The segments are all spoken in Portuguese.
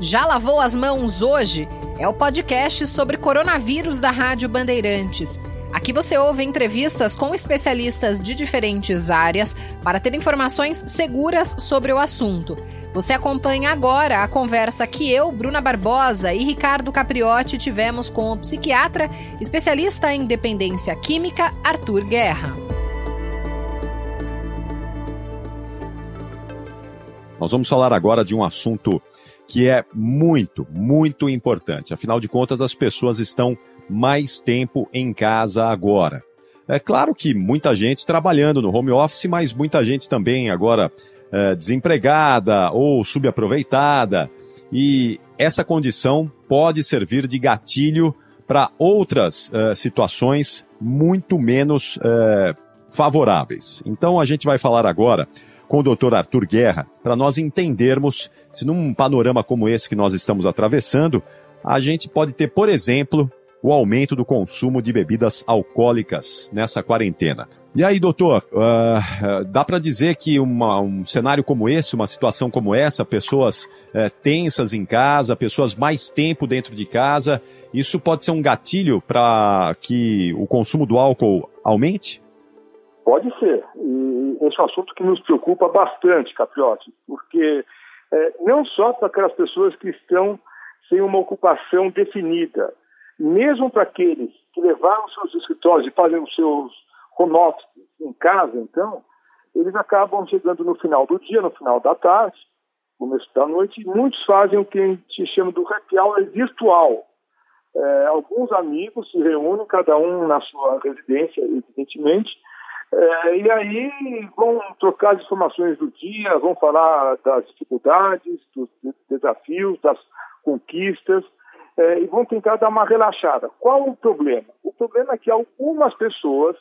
Já lavou as mãos hoje? É o podcast sobre coronavírus da Rádio Bandeirantes. Aqui você ouve entrevistas com especialistas de diferentes áreas para ter informações seguras sobre o assunto. Você acompanha agora a conversa que eu, Bruna Barbosa e Ricardo Capriotti tivemos com o psiquiatra especialista em dependência química Arthur Guerra. Nós vamos falar agora de um assunto que é muito, muito importante. Afinal de contas, as pessoas estão mais tempo em casa agora. É claro que muita gente trabalhando no home office, mas muita gente também agora é, desempregada ou subaproveitada. E essa condição pode servir de gatilho para outras é, situações muito menos é, favoráveis. Então a gente vai falar agora com o Dr. Arthur Guerra para nós entendermos se num panorama como esse que nós estamos atravessando, a gente pode ter, por exemplo, o aumento do consumo de bebidas alcoólicas nessa quarentena. E aí, doutor, uh, dá para dizer que uma, um cenário como esse, uma situação como essa, pessoas uh, tensas em casa, pessoas mais tempo dentro de casa, isso pode ser um gatilho para que o consumo do álcool aumente? Pode ser. E esse é um assunto que nos preocupa bastante, Capriotti, porque é, não só para aquelas pessoas que estão sem uma ocupação definida, mesmo para aqueles que levaram seus escritórios e fazem os seus home em casa, então, eles acabam chegando no final do dia, no final da tarde, começo da noite, e muitos fazem o que a gente chama do happy hour virtual. É, alguns amigos se reúnem, cada um na sua residência, evidentemente, é, e aí vão trocar as informações do dia, vão falar das dificuldades, dos desafios, das conquistas, é, e vão tentar dar uma relaxada. Qual o problema? O problema é que algumas pessoas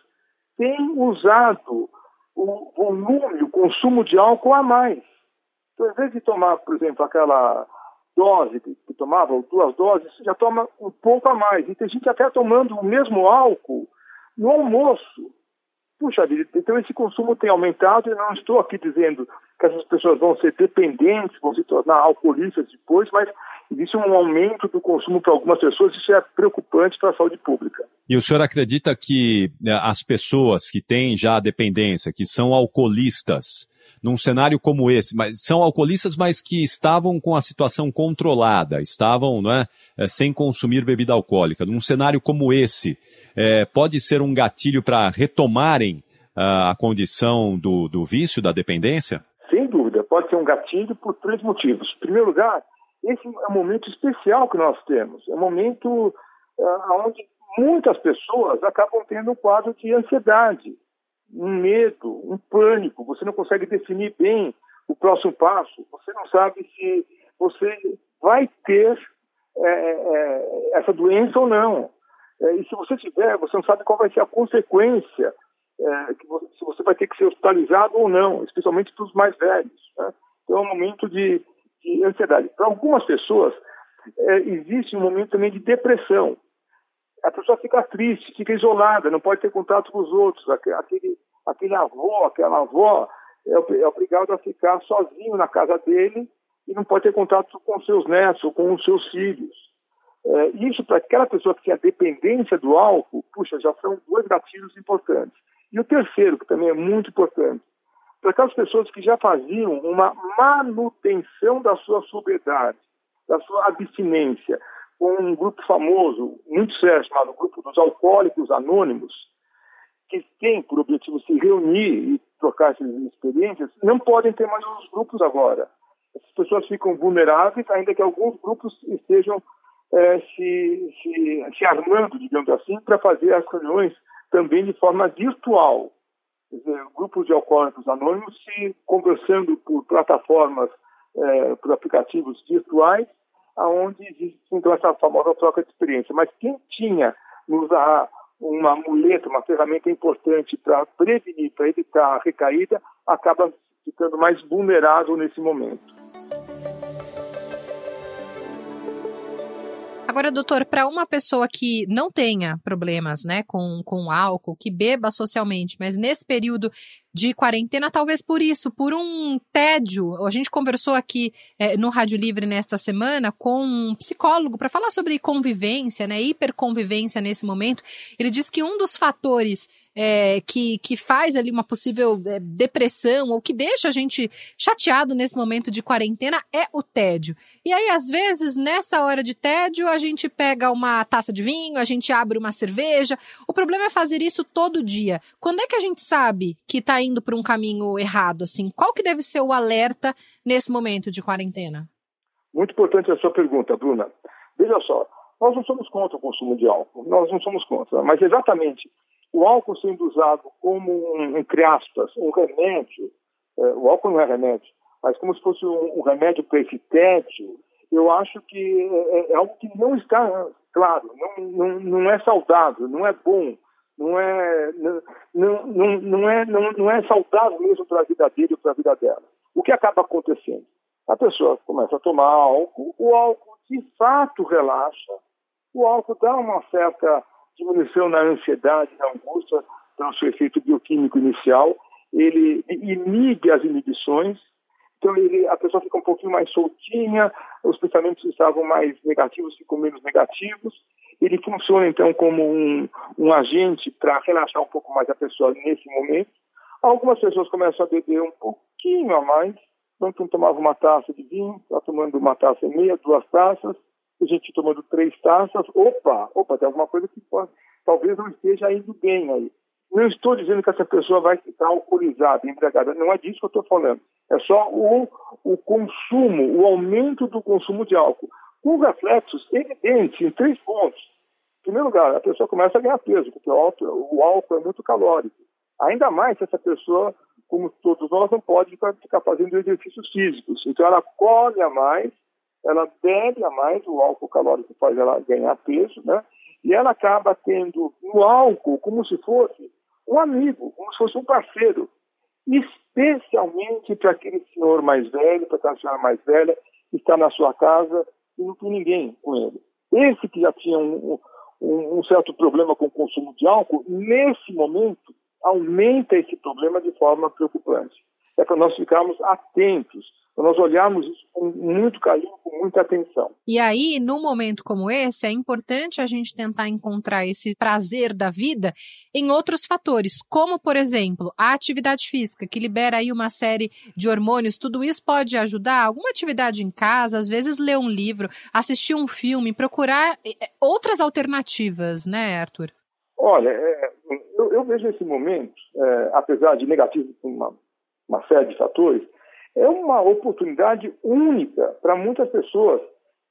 têm usado o volume, o consumo de álcool a mais. Então, ao invés de tomar, por exemplo, aquela dose que, que tomava, ou duas doses, já toma um pouco a mais. E tem gente até tomando o mesmo álcool no almoço. Puxa vida, então esse consumo tem aumentado e não estou aqui dizendo que essas pessoas vão ser dependentes, vão se tornar alcoolistas depois, mas existe um aumento do consumo para algumas pessoas, isso é preocupante para a saúde pública. E o senhor acredita que né, as pessoas que têm já a dependência, que são alcoolistas, num cenário como esse, mas são alcoolistas, mas que estavam com a situação controlada, estavam né, sem consumir bebida alcoólica, num cenário como esse, é, pode ser um gatilho para retomarem uh, a condição do, do vício, da dependência? Sem dúvida, pode ser um gatilho por três motivos. Em primeiro lugar, esse é um momento especial que nós temos. É um momento uh, onde muitas pessoas acabam tendo um quadro de ansiedade, um medo, um pânico. Você não consegue definir bem o próximo passo. Você não sabe se você vai ter é, é, essa doença ou não. É, e se você tiver, você não sabe qual vai ser a consequência, é, que você, se você vai ter que ser hospitalizado ou não, especialmente para os mais velhos. Né? Então é um momento de, de ansiedade. Para algumas pessoas, é, existe um momento também de depressão. A pessoa fica triste, fica isolada, não pode ter contato com os outros. Aquele, aquele avô, aquela avó é, é obrigado a ficar sozinho na casa dele e não pode ter contato com seus netos ou com os seus filhos. É, isso para aquela pessoa que tinha dependência do álcool, puxa, já são dois gatilhos importantes. E o terceiro, que também é muito importante, para aquelas pessoas que já faziam uma manutenção da sua sobriedade, da sua abstinência, com um grupo famoso, muito sério, chamado Grupo dos Alcoólicos Anônimos, que tem por objetivo se reunir e trocar essas experiências, não podem ter mais os grupos agora. Essas pessoas ficam vulneráveis, ainda que alguns grupos estejam é, se, se, se armando, digamos assim, para fazer as reuniões também de forma virtual. Dizer, grupos de alcoólicos anônimos se conversando por plataformas, é, por aplicativos virtuais, aonde existe então essa famosa troca de experiência. Mas quem tinha nos uma muleta, uma ferramenta importante para prevenir, para evitar a recaída, acaba ficando mais vulnerável nesse momento. Agora, doutor, para uma pessoa que não tenha problemas né, com, com álcool, que beba socialmente, mas nesse período de quarentena, talvez por isso, por um tédio. A gente conversou aqui é, no Rádio Livre nesta semana com um psicólogo para falar sobre convivência, né, hiperconvivência nesse momento. Ele diz que um dos fatores é, que, que faz ali uma possível é, depressão ou que deixa a gente chateado nesse momento de quarentena é o tédio. E aí, às vezes, nessa hora de tédio, a gente pega uma taça de vinho, a gente abre uma cerveja. O problema é fazer isso todo dia. Quando é que a gente sabe que está indo por um caminho errado, assim? Qual que deve ser o alerta nesse momento de quarentena? Muito importante a sua pergunta, Bruna. Veja só, nós não somos contra o consumo de álcool, nós não somos contra, mas exatamente o álcool sendo usado como, um, entre aspas, um remédio, é, o álcool não é remédio, mas como se fosse um, um remédio para eu acho que é, é, algo que não está claro, não, não, não é saudável, não é bom não é, não, não, não, é, não, não é saudável mesmo para a vida dele ou para a vida dela. O que acaba acontecendo? A pessoa começa a tomar álcool, o álcool de fato relaxa, o álcool dá uma certa diminuição na ansiedade, na angústia, pelo seu efeito bioquímico inicial, ele inibe as inibições, então ele, a pessoa fica um pouquinho mais soltinha, os pensamentos estavam mais negativos ficam menos negativos, ele funciona então como um, um agente para relaxar um pouco mais a pessoa nesse momento. Algumas pessoas começam a beber um pouquinho a mais, então tomava uma taça de vinho, está tomando uma taça e meia, duas taças, a gente tomando três taças, opa, opa, tem alguma coisa que pode, talvez não esteja indo bem aí. Não estou dizendo que essa pessoa vai ficar alcoolizada, embriagada, não é disso que eu estou falando. É só o, o consumo, o aumento do consumo de álcool com reflexos evidentes em três pontos. Em primeiro lugar, a pessoa começa a ganhar peso, porque o álcool, o álcool é muito calórico. Ainda mais se essa pessoa, como todos nós, não pode ficar fazendo exercícios físicos. Então ela colhe a mais, ela bebe a mais, o álcool calórico faz ela ganhar peso, né? E ela acaba tendo o álcool como se fosse um amigo, como se fosse um parceiro. Especialmente para aquele senhor mais velho, para aquela senhora mais velha, que está na sua casa e não tem ninguém com ele. Esse que já tinha um, um, um certo problema com o consumo de álcool, nesse momento, aumenta esse problema de forma preocupante. É para nós ficarmos atentos então, nós olharmos isso com muito carinho, com muita atenção. E aí, num momento como esse, é importante a gente tentar encontrar esse prazer da vida em outros fatores, como, por exemplo, a atividade física, que libera aí uma série de hormônios. Tudo isso pode ajudar? Alguma atividade em casa, às vezes ler um livro, assistir um filme, procurar eh, eh, outras alternativas, né, Arthur? Olha, é, eu, eu, vejo esse momento, é, apesar de negativo uma, uma série de fatores, é uma oportunidade única para muitas pessoas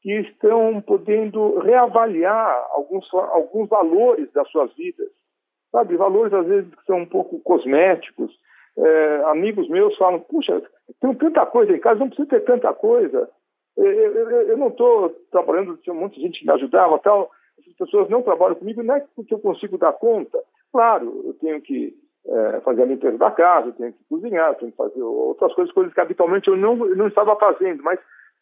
que estão podendo reavaliar alguns, alguns valores das suas vidas. Sabe, valores às vezes que são um pouco cosméticos. É, amigos meus falam, puxa, tem tanta coisa em casa, não precisa ter tanta coisa. Eu, eu, eu não estou trabalhando, tinha de gente que me ajudava tal. As pessoas não trabalham comigo, não é porque eu consigo dar conta. Claro, eu tenho que é, fazer a limpeza da casa, tenho que cozinhar, tenho que fazer outras coisas, coisas que habitualmente eu não, não estava fazendo, mas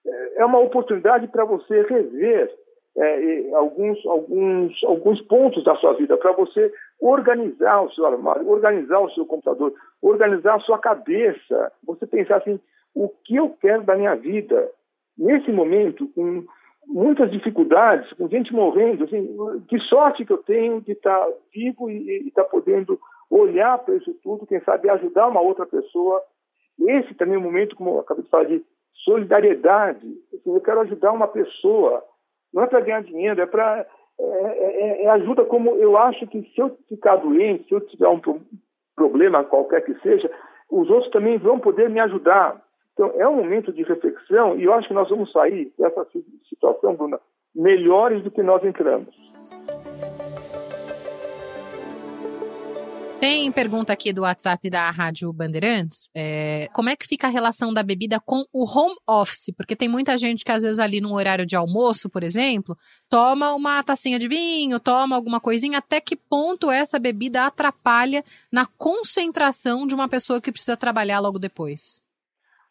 é, é uma oportunidade para você rever é, alguns, alguns, alguns pontos da sua vida, para você organizar o seu armário, organizar o seu computador, organizar a sua cabeça, você pensar assim, o que eu quero da minha vida? Nesse momento, com muitas dificuldades, com gente morrendo, assim, que sorte que eu tenho de estar vivo e estar podendo olhar para isso tudo, quem sabe ajudar uma outra pessoa. Esse também é um momento, como eu acabei de falar, de solidariedade. Assim, eu quero ajudar uma pessoa. Não é para ganhar dinheiro, é para. É, é, é, ajuda como eu acho que se eu ficar doente, se eu tiver um problema qualquer que seja, os outros também vão poder me ajudar. Então, é um momento de reflexão e eu acho que nós vamos sair dessa situação, Bruna, melhores do que nós entramos. Tem pergunta aqui do WhatsApp da Rádio Bandeirantes. É, como é que fica a relação da bebida com o home office? Porque tem muita gente que, às vezes, ali no horário de almoço, por exemplo, toma uma tacinha de vinho, toma alguma coisinha. Até que ponto essa bebida atrapalha na concentração de uma pessoa que precisa trabalhar logo depois?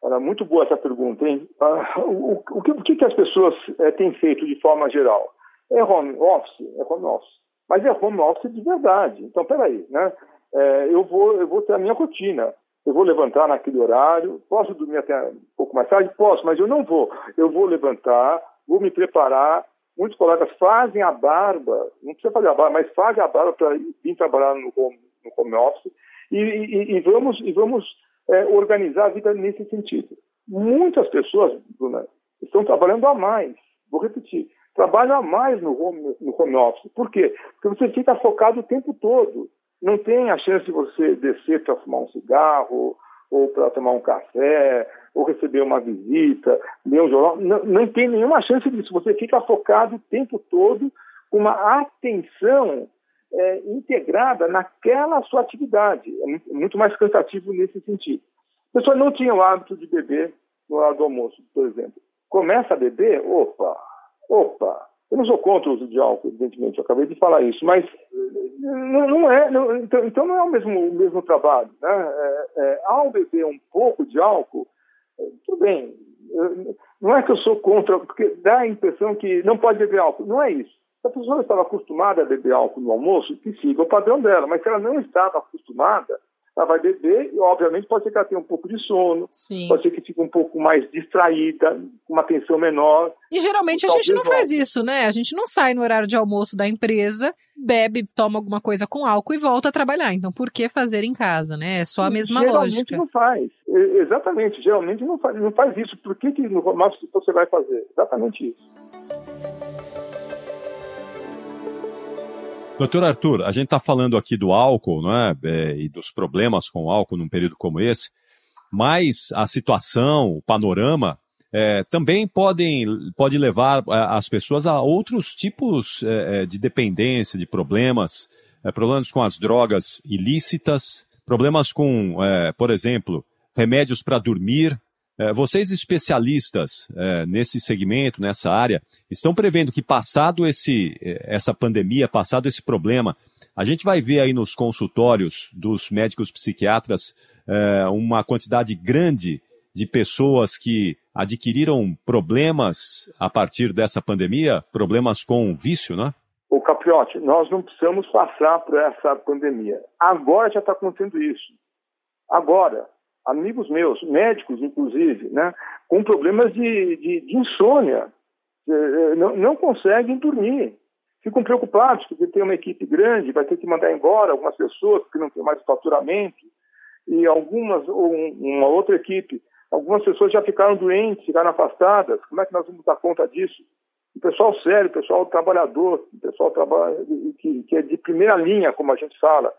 Olha, muito boa essa pergunta, hein? Ah, o, o, que, o, que, as pessoas é, têm feito de forma geral? é home office, é home office. Mas é home office de verdade. Então, peraí, né? É, eu, vou, eu vou ter a minha rotina. Eu vou levantar naquele horário, posso dormir até um pouco mais tarde? Posso, mas eu não vou. Eu vou levantar, vou me preparar. Muitos colegas fazem a barba, não precisa fazer a barba, mas fazem a barba para vir trabalhar no home, no home office e, e, e vamos, e vamos é, organizar a vida nesse sentido. Muitas pessoas, Bruna, estão trabalhando a mais. Vou repetir, trabalham a mais no home, no home office. Por quê? Porque você fica focado o tempo todo. Não tem a chance de você descer para fumar um cigarro, ou para tomar um café, ou receber uma visita, ler um jornal. Não, não tem nenhuma chance disso. Você fica focado o tempo todo com uma atenção é, integrada naquela sua atividade. É muito mais cansativo nesse sentido. A pessoa não tinha o hábito de beber no lado do almoço, por exemplo. Começa a beber, opa, opa. Eu não sou contra o uso de álcool, evidentemente, eu acabei de falar isso, mas não, não é, não, então, então, não é o mesmo, o mesmo trabalho. Né? É, é, ao beber um pouco de álcool, é, tudo bem, não é que eu sou contra, porque dá a impressão que não pode beber álcool. Não é isso. Se a pessoa estava acostumada a beber álcool no almoço, que siga o padrão dela. Mas se ela não estava acostumada, ela vai beber e, obviamente, pode ser que ela tenha um pouco de sono, Sim. pode ser que fique um pouco mais distraída, com uma atenção menor. E geralmente a gente não faz isso, né? A gente não sai no horário de almoço da empresa, bebe, toma alguma coisa com álcool e volta a trabalhar. Então, por que fazer em casa, né? É só a mesma geralmente lógica. Geralmente não faz. Exatamente, geralmente não faz, não faz isso. Por que, que no home você vai fazer? Exatamente isso. Doutor Arthur, a gente está falando aqui do álcool, não é? é? E dos problemas com o álcool num período como esse, mas a situação, o panorama, é, também podem, pode levar é, as pessoas a outros tipos é, é de dependência, de problemas, é, problemas com as drogas ilícitas, problemas com, por exemplo, remédios para dormir, vocês especialistas é, nesse segmento, nessa área, estão prevendo que passado esse, é, essa pandemia, passado esse problema, a gente vai ver aí nos consultórios dos médicos psiquiatras uma quantidade grande de pessoas que adquiriram problemas a partir dessa pandemia, problemas com vício, né? O Capriotti, nós não precisamos passar por essa pandemia. Agora já está acontecendo isso. Agora, amigos meus, médicos inclusive, né, com problemas de, de, de insônia, é, não, não, conseguem dormir. Ficam preocupados porque tem uma equipe grande, vai ter que mandar embora algumas pessoas porque não tem mais faturamento, e algumas, ou uma outra equipe, algumas pessoas já ficaram doentes, ficaram afastadas. Como é que nós vamos dar conta disso? O pessoal sério, o pessoal trabalhador, o pessoal que, que é de primeira linha, como a gente fala,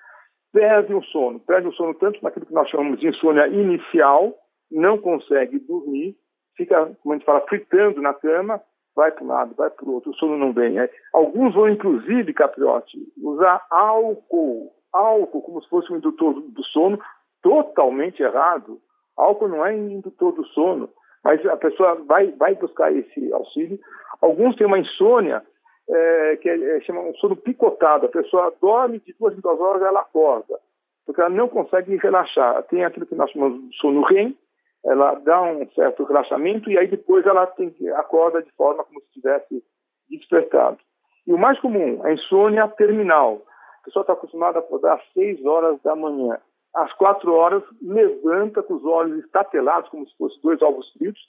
perde o sono. Perde o sono tanto naquilo que nós chamamos de insônia inicial, não consegue dormir, fica, como a gente fala, fritando na cama, vai para um lado, vai para o outro, o sono não vem. É. Alguns vão, inclusive, Capriotti, usar álcool, álcool como se fosse um indutor do sono, totalmente errado. Álcool não é indutor do sono, mas a pessoa vai, vai buscar esse auxílio. Alguns têm uma insônia é, que é, é, chama um sono picotado. A pessoa dorme de duas em duas horas ela acorda, porque ela não consegue relaxar. Tem aquilo que nós chamamos de sono REM, ela dá um certo relaxamento e aí depois ela tem, acorda de forma como se estivesse despertado. E o mais comum, a insônia terminal. A pessoa está acostumada a acordar às seis horas da manhã. Às quatro horas, levanta com os olhos estatelados, como se fossem dois ovos fritos.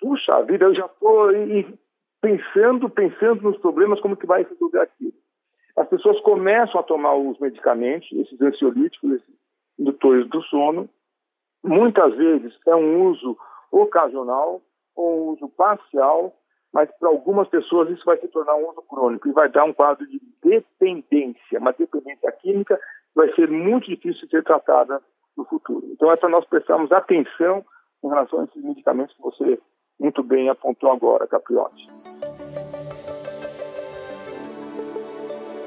Puxa vida, eu já estou pensando, pensando nos problemas, como que vai resolver aquilo. As pessoas começam a tomar os medicamentos, esses ansiolíticos, esses indutores do sono. Muitas vezes é um uso ocasional ou um uso parcial, mas para algumas pessoas isso vai se tornar um uso crônico e vai dar um quadro de dependência, uma dependência química vai ser muito difícil de ser tratada no futuro. Então é para nós prestarmos atenção em relação a esses medicamentos que você muito bem apontou agora, Capriotti.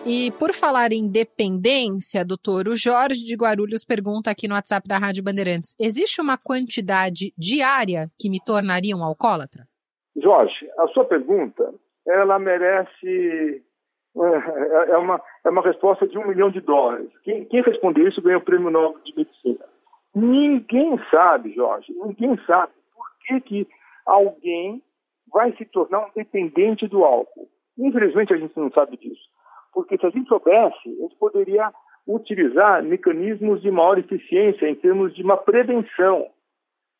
E por falar em dependência, doutor, o Jorge de Guarulhos pergunta aqui no WhatsApp da Rádio Bandeirantes: existe uma quantidade diária que me tornaria um alcoólatra? Jorge, a sua pergunta, ela merece é, é uma, é uma resposta de um milhão de dólares. Quem, quem responder isso ganha o prêmio Nobel de Medicina. Ninguém sabe, Jorge, ninguém sabe por que, que alguém vai se tornar um dependente do álcool. Infelizmente, a gente não sabe disso. Porque se a gente soubesse, a gente poderia utilizar mecanismos de maior eficiência em termos de uma prevenção.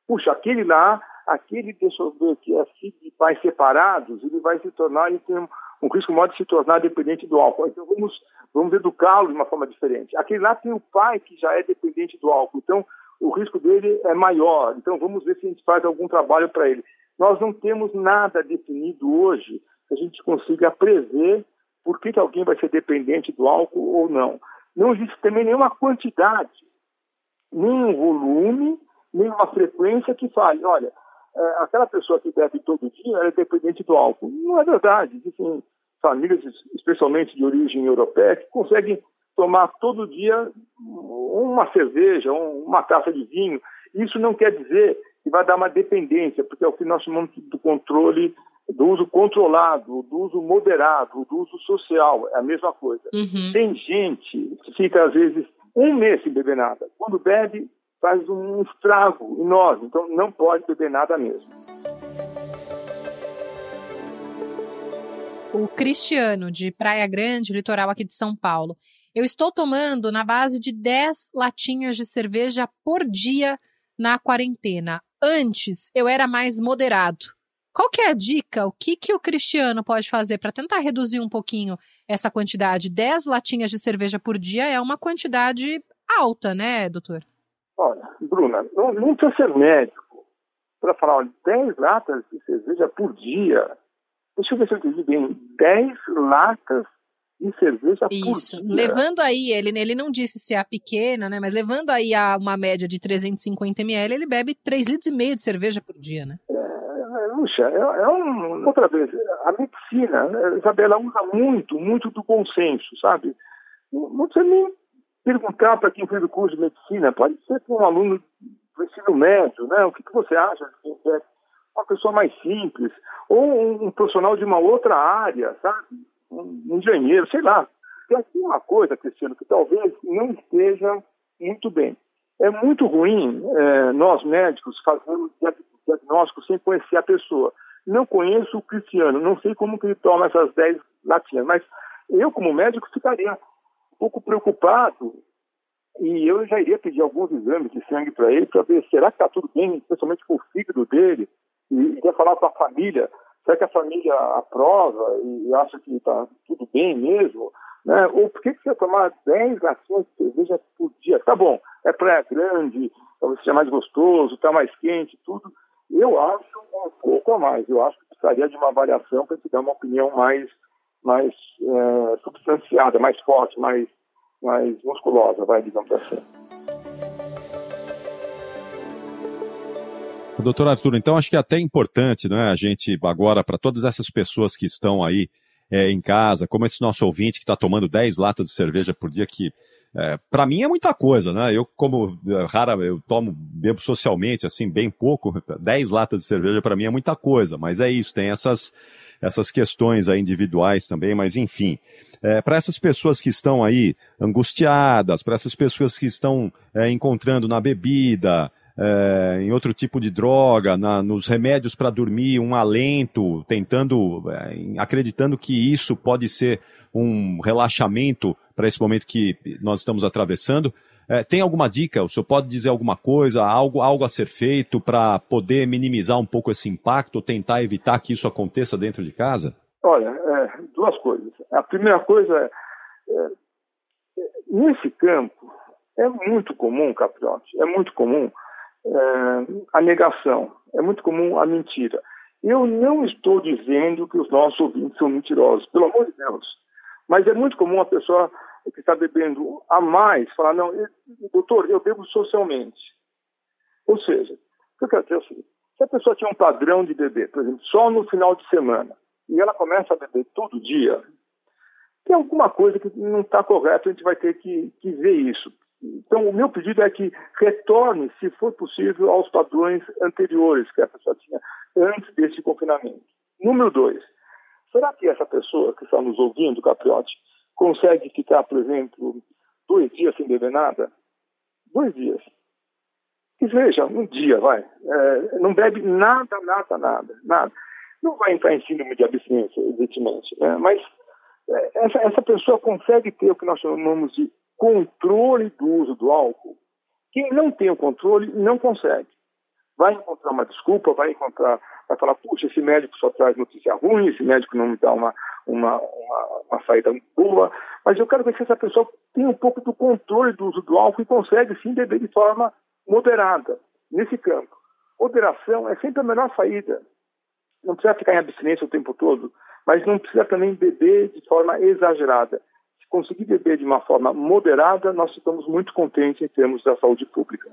Puxa, aquele lá, aquele, ver aqui, é pais separados, ele vai se tornar, ele tem um risco maior de se tornar dependente do álcool. Então vamos, vamos educá-lo de uma forma diferente. Aquele lá tem o pai que já é dependente do álcool, então o risco dele é maior. Então vamos ver se a gente faz algum trabalho para ele. Nós não temos nada definido hoje que a gente consiga prever por que, que alguém vai ser dependente do álcool ou não. Não existe também nenhuma quantidade, nem um volume, nem uma frequência que fale, olha, é, aquela pessoa que bebe todo dia é dependente do álcool. Não é verdade. Existem famílias, especialmente de origem europeia, que conseguem tomar todo dia uma cerveja, uma taça de vinho. Isso não quer dizer que vai dar uma dependência, porque é o que nós chamamos do controle, do uso controlado, do uso moderado, do uso social, é a mesma coisa. Uhum. Tem gente que fica, às vezes, um mês sem beber nada. Quando bebe, faz um estrago enorme. Então não pode beber nada mesmo. O Cristiano, de Praia Grande, litoral aqui de São Paulo. Eu estou tomando na base de 10 latinhas de cerveja por dia na quarentena. Antes eu era mais moderado. Qual que é a dica? O que, que o Cristiano pode fazer para tentar reduzir um pouquinho essa quantidade? 10 latinhas de cerveja por dia é uma quantidade alta, né, doutor? Olha, Bruna, não, não precisa ser médico para falar, olha, 10 latas de cerveja por dia. Deixa eu ver se eu entendi bem. 10 latas de cerveja Isso. por dia. Levando aí, ele, ele não disse se é a pequena, né? Mas levando aí a uma média de 350 ml, ele bebe 3 litros e meio de cerveja por dia, né? É, é puxa, é, é um. Outra vez, a medicina, né, Isabela, usa muito, muito do consenso, sabe? Não precisa nem perguntar para quem fez o curso de medicina, pode ser para um aluno do ensino médio, né? O que, que você acha de é uma pessoa mais simples, ou um, um, profissional de uma outra área, sabe? Um engenheiro, sei lá. Tem uma coisa, Cristiano, que talvez não esteja muito bem. É muito ruim é, nós médicos fazermos diagnóstico sem conhecer a pessoa. Não conheço o Cristiano, não sei como que ele toma essas 10 latinhas, mas eu, como médico, ficaria pouco preocupado e eu já iria pedir alguns exames de sangue para ele para ver será que está tudo bem, especialmente com o fígado dele, e iria falar com a família, será que a família aprova e acha que está tudo bem mesmo? Né? Ou por que, que você tomar 10 latinhas de cerveja por dia? Tá bom, é praia grande, talvez seja mais gostoso, está mais quente, tudo. Eu acho um pouco a mais, eu acho que precisaria de uma avaliação para te dar uma opinião mais mais é, substanciada, mais forte, mais, mais musculosa, vai, digamos assim. Doutor Arthur, então acho que é até importante, né, a gente agora, para todas essas pessoas que estão aí é, em casa, como esse nosso ouvinte que está tomando 10 latas de cerveja por dia, que é, para mim é muita coisa, né? Eu, como é, rara, eu tomo, bebo socialmente, assim, bem pouco, 10 latas de cerveja para mim é muita coisa, mas é isso, tem essas, essas questões aí individuais também, mas enfim. Para essas pessoas que estão aí angustiadas, para essas pessoas que estão encontrando na bebida, é, em outro tipo de droga, na, nos remédios para dormir, um alento, tentando, é, acreditando que isso pode ser um relaxamento para esse momento que nós estamos atravessando. É, tem alguma dica? O senhor pode dizer alguma coisa, algo, algo a ser feito para poder minimizar um pouco esse impacto, tentar evitar que isso aconteça dentro de casa? Olha, é, duas coisas. A primeira coisa é, é nesse campo, é muito comum, Capriotti, é muito comum a negação, é muito comum a mentira. Eu não estou dizendo que os nossos ouvintes são mentirosos, pelo amor de Deus. Mas é muito comum a pessoa que está bebendo a mais falar, não, eu, doutor, eu bebo socialmente. Ou seja, o que eu quero dizer seguinte, se a pessoa tinha um padrão de beber, por exemplo, só no final de semana, e ela começa a beber todo dia, tem alguma coisa que não está correta, a gente vai ter que, que ver isso. Então, o meu pedido é que retorne, se for possível, aos padrões anteriores que a pessoa tinha antes desse confinamento. Número dois, será que essa pessoa que está nos ouvindo, Capriotti, consegue ficar, por exemplo, dois dias sem beber nada? Dois dias. E veja, um dia, vai. É, não bebe nada, nada, nada, nada. não vai entrar em síndrome de abstinência, evidentemente, né? mas é, essa, essa pessoa consegue ter o que nós chamamos de controle do uso do álcool. Quem não tem o controle não consegue. Vai encontrar uma desculpa, vai encontrar, vai falar, puxa, esse médico só traz notícia ruim, esse médico não me dá uma, uma, uma, uma saída boa, mas eu quero ver se essa pessoa tem um pouco do controle do uso do álcool e consegue sim beber de forma moderada nesse campo. Moderação é sempre a melhor saída. Não precisa ficar em abstinência o tempo todo, mas não precisa também beber de forma exagerada. Se conseguir beber de uma forma moderada, nós ficamos muito contentes em termos da saúde pública.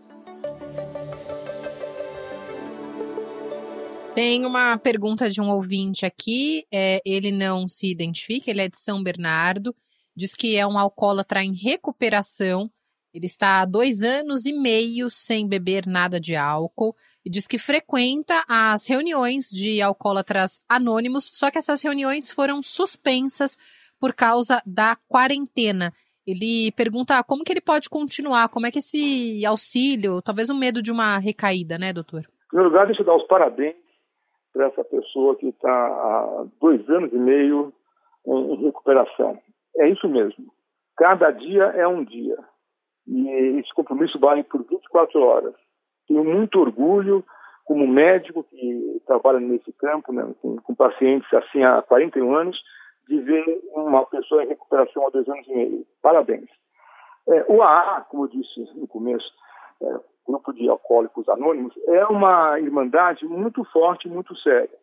Tem uma pergunta de um ouvinte aqui, é, ele não se identifica, ele é de São Bernardo, diz que é um alcoólatra em recuperação, ele está há dois anos e meio sem beber nada de álcool e diz que frequenta as reuniões de alcoólatras anônimos, só que essas reuniões foram suspensas por causa da quarentena. Ele pergunta como que ele pode continuar, como é que esse auxílio, talvez um medo de uma recaída, né, doutor? Em primeiro lugar, deixa eu dar os parabéns para essa pessoa que está há dois anos e meio em recuperação. É isso mesmo. Cada dia é um dia. E esse compromisso vale por 24 horas. Tenho muito orgulho, como médico que trabalha nesse campo, né, com, com, pacientes assim há 41 anos, de ver uma pessoa em recuperação há dois anos e meio. Parabéns. É, o AA, como eu disse no começo, é, Grupo de Alcoólicos Anônimos, é uma irmandade muito forte, muito séria.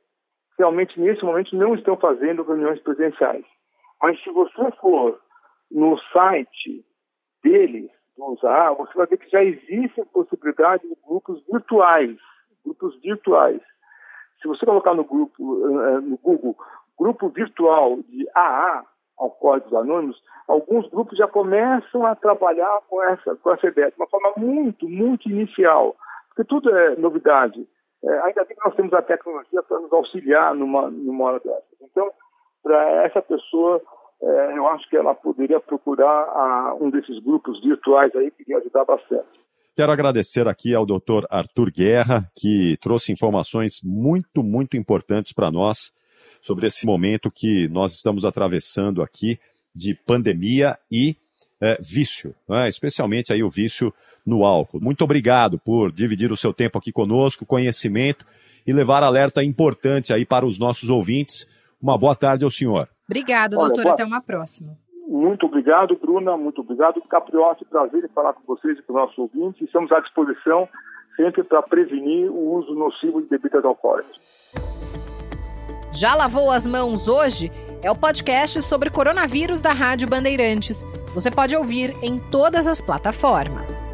Realmente, nesse momento, não estão fazendo reuniões presenciais. Mas se você for no site deles, do ZA, você vai ver que já existe a possibilidade de grupos virtuais. Grupos virtuais. Se você colocar no grupo, eh, no Google, grupo virtual de AA, Alcoólicos Anônimos, alguns grupos já começam a trabalhar com essa, com essa ideia, de uma forma muito, muito inicial. Porque tudo é novidade. É, ainda bem que nós temos a tecnologia para nos auxiliar numa, numa hora dessa. Então, para essa pessoa, é, eu acho que ela poderia procurar a, um desses grupos virtuais aí que ia ajudar bastante. Quero agradecer aqui ao Dr. Arthur Guerra, que trouxe informações muito, muito importantes para nós sobre esse momento que nós estamos atravessando aqui de pandemia e é, vício, né? especialmente aí o vício no álcool. Muito obrigado por dividir o seu tempo aqui conosco, conhecimento e levar alerta importante aí para os nossos ouvintes. Uma boa tarde ao senhor. Obrigada, doutor. Até uma próxima. Muito obrigado, Bruna. Muito obrigado. Capriotti, prazer em falar com vocês e com os nossos ouvintes. Estamos à disposição sempre para prevenir o uso nocivo de bebidas alcoólicas. Já lavou as mãos hoje? É o podcast sobre coronavírus da Rádio Bandeirantes. Você pode ouvir em todas as plataformas.